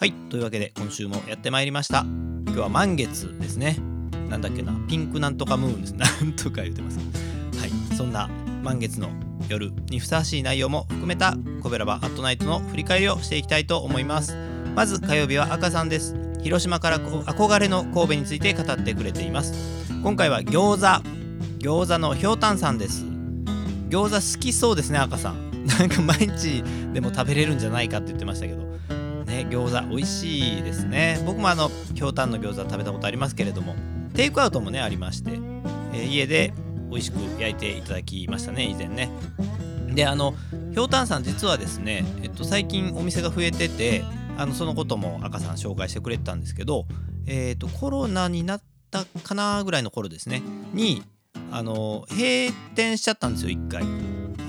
はい。というわけで今週もやってまいりました。今日は満月ですね。なんだっけな。ピンクなんとかムーンです。なんとか言ってます。はい。そんな満月の夜にふさわしい内容も含めたコベラバアットナイトの振り返りをしていきたいと思います。まず火曜日は赤さんです。広島から憧れの神戸について語ってくれています。今回は餃子。餃子のひょうたんさんです。餃子好きそうですね赤さん。なんか毎日でも食べれるんじゃないかって言ってましたけど。ね餃子美味しいですね。僕もあのひょうたんの餃子食べたことありますけれどもテイクアウトもねありまして、えー、家で美味しく焼いていただきましたね以前ね。であのひょうたんさん実はですね、えっと、最近お店が増えててあのそのことも赤さん紹介してくれてたんですけど、えーと、コロナになったかなぐらいの頃ですねにあの閉店しちゃったんですよ1回。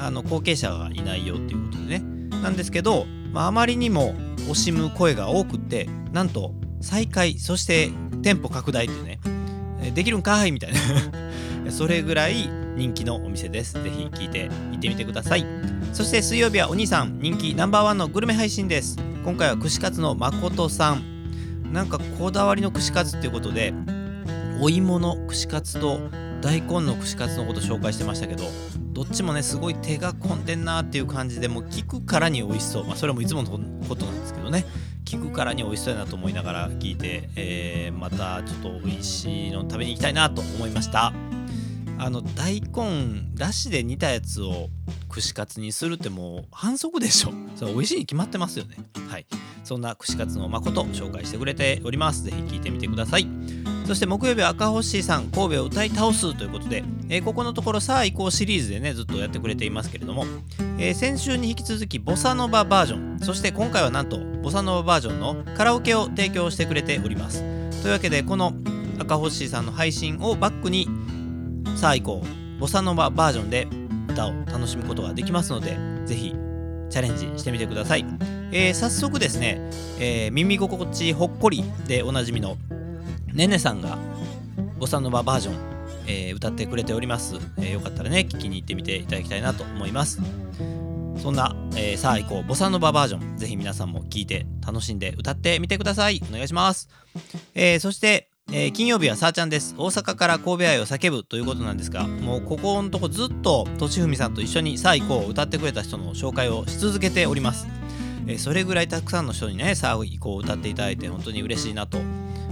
あの後継者がいないよっていうことでね。なんですけど、まあ、あまりにも惜しむ声が多くってなんと再開そして店舗拡大ってねできるんかいみたいな。それぐらい人気のお店です。ぜひ聞いて行ってみてください。そして水曜日はお兄さん人気ナンバーワンのグルメ配信です。今回は串カツの誠さん。なんかこだわりの串カツっていうことでお芋の串カツと大根の串カツのこと紹介してましたけどどっちもねすごい手が込んでんなっていう感じでもう聞くからに美味しそう。まあそれもいつものことなんですけどね。聞くからに美味しそうやなと思いながら聞いて、えー、またちょっと美味しいの食べに行きたいなと思いました。あの大根だしで煮たやつを串カツにするってもう反則でしょ。それ美味しいに決まってますよね。はい。そんな串カツの誠紹介してくれております。ぜひ聞いてみてください。そして木曜日は赤星さん神戸を歌い倒すということで、えー、ここのところさあ行こうシリーズでねずっとやってくれていますけれども、えー、先週に引き続きボサノババージョンそして今回はなんとボサノババージョンのカラオケを提供してくれております。というわけでこの赤星さんの配信をバックにさあ行こうボサノババージョンで歌を楽しむことができますのでぜひチャレンジしてみてください、えー、早速ですね、え、耳心地ほっこりでおなじみのねねさんがボサノババージョン、えー、歌ってくれております、えー、よかったらね聞きに行ってみていただきたいなと思います。そんな、えー、さあ行こう。ボサノババージョンぜひ皆さんも聴いて楽しんで歌ってみてください。お願いします、えー、そしてえー、金曜日はさあちゃんです。大阪から神戸愛を叫ぶということなんですがもうここのとこずっととちふみさんと一緒にさあ行こう歌ってくれた人の紹介をし続けております、えー、それぐらいたくさんの人にねさあ行こう歌っていただいて本当に嬉しいなと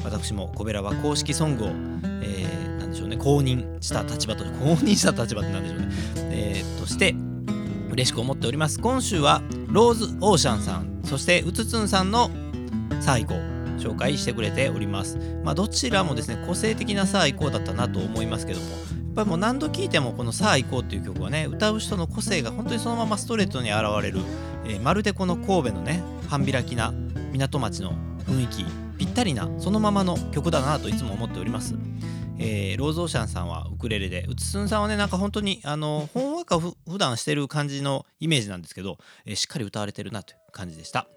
私もコベラは公式ソングを、えー、なんでしょうね公認した立場と 公認した立場ってなんでしょうね、えー、として嬉しく思っております。今週はローズオーシャンさんそしてうつつんさんのさあ行こう紹介してくれております。まあどちらもですね個性的なさあ行こうだったなと思いますけども。やっぱりもう何度聴いてもこの「さあ行こう」っていう曲はね歌う人の個性が本当にそのままストレートに現れる、えー、まるでこの神戸のね半開きな港町の雰囲気ぴったりなそのままの曲だなといつも思っております。えー、ローズオーシャンさんはウクレレでうつすんさんはねなんか本当にあのほんわか普段してる感じのイメージなんですけど、えー、しっかり歌われてるなという感じでした、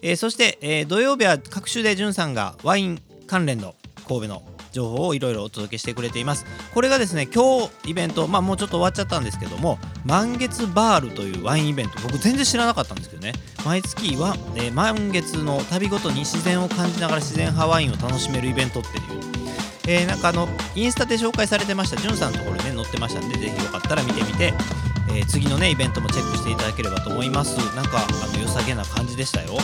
えー、そして、え土曜日は各週でじゅんさんがワイン関連の神戸の情報をいろいろお届けしてくれています。これがですね今日イベントまあもうちょっと終わっちゃったんですけども満月バールというワインイベント僕全然知らなかったんですけどね。毎月は、えー、満月の旅ごとに自然を感じながら自然派ワインを楽しめるイベントっていうえー、なんかあのインスタで紹介されてましたじゅんさんのところにね載ってましたんでぜひよかったら見てみて、えー、次のねイベントもチェックしていただければと思います。なんかあの良さげな感じでしたよ。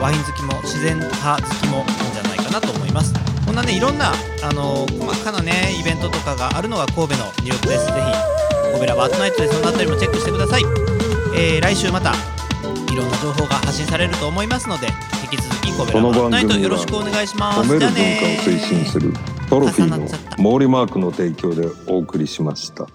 ワイン好きも自然派好きもいいんじゃないかなと思います。こんなねいろんなあの細かなねイベントとかがあるのが神戸の魅力です。ぜひ神戸ラバートナイトでそのあたりもチェックしてください、えー、来週またいろんな情報が発信されると思いますので引き続き神戸ラバートナイトよろしくお願いします。褒める文化を推進するトロフィーの毛利マークの提供でお送りしました